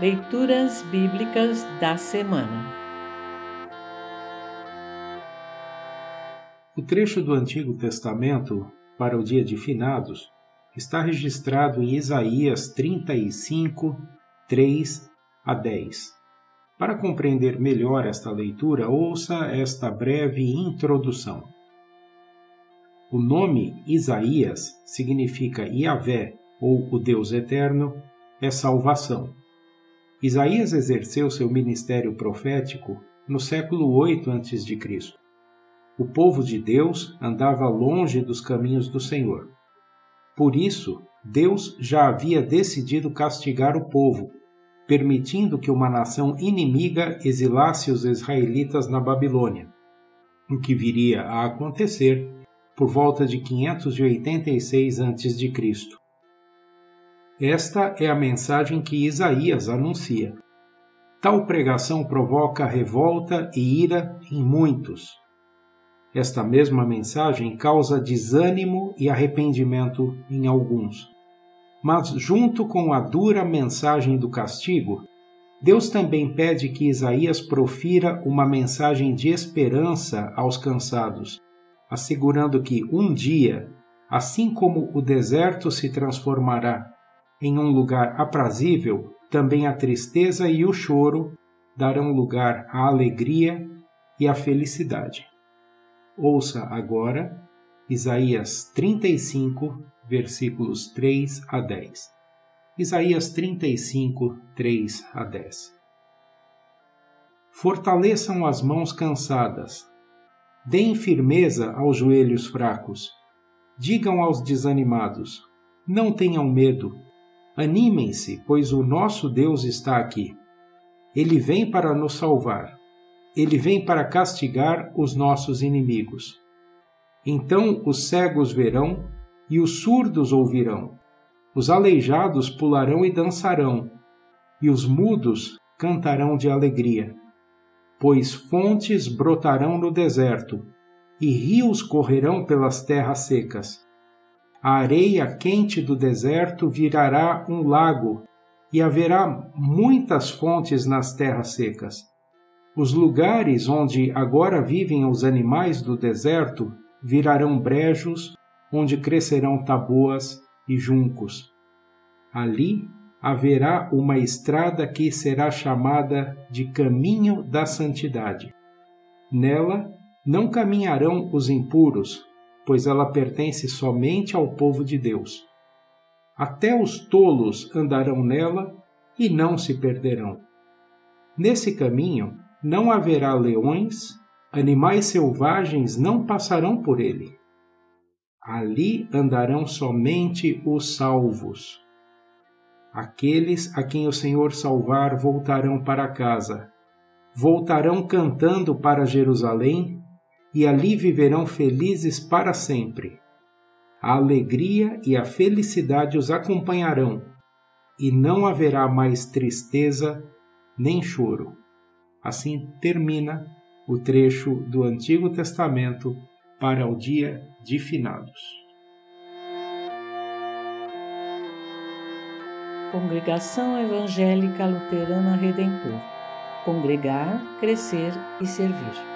Leituras Bíblicas da Semana O trecho do Antigo Testamento para o dia de finados está registrado em Isaías 35, 3 a 10. Para compreender melhor esta leitura, ouça esta breve introdução. O nome Isaías significa Yahvé, ou o Deus Eterno, é salvação. Isaías exerceu seu ministério profético no século 8 a.C. O povo de Deus andava longe dos caminhos do Senhor. Por isso, Deus já havia decidido castigar o povo, permitindo que uma nação inimiga exilasse os israelitas na Babilônia, o que viria a acontecer por volta de 586 a.C. Esta é a mensagem que Isaías anuncia. Tal pregação provoca revolta e ira em muitos. Esta mesma mensagem causa desânimo e arrependimento em alguns. Mas, junto com a dura mensagem do castigo, Deus também pede que Isaías profira uma mensagem de esperança aos cansados, assegurando que um dia, assim como o deserto se transformará em um lugar aprazível, também a tristeza e o choro darão lugar à alegria e à felicidade. Ouça agora Isaías 35, versículos 3 a 10. Isaías 35, 3 a 10. Fortaleçam as mãos cansadas, deem firmeza aos joelhos fracos, digam aos desanimados: não tenham medo, Animem-se, pois o nosso Deus está aqui. Ele vem para nos salvar. Ele vem para castigar os nossos inimigos. Então os cegos verão e os surdos ouvirão. Os aleijados pularão e dançarão, e os mudos cantarão de alegria. Pois fontes brotarão no deserto, e rios correrão pelas terras secas a areia quente do deserto virará um lago, e haverá muitas fontes nas terras secas. Os lugares onde agora vivem os animais do deserto virarão brejos, onde crescerão taboas e juncos. Ali haverá uma estrada que será chamada de Caminho da Santidade. Nela não caminharão os impuros, pois ela pertence somente ao povo de Deus. Até os tolos andarão nela e não se perderão. Nesse caminho não haverá leões, animais selvagens não passarão por ele. Ali andarão somente os salvos. Aqueles a quem o Senhor salvar voltarão para casa. Voltarão cantando para Jerusalém e ali viverão felizes para sempre. A alegria e a felicidade os acompanharão, e não haverá mais tristeza nem choro. Assim termina o trecho do Antigo Testamento para o dia de finados. Congregação Evangélica Luterana Redentor Congregar, Crescer e Servir.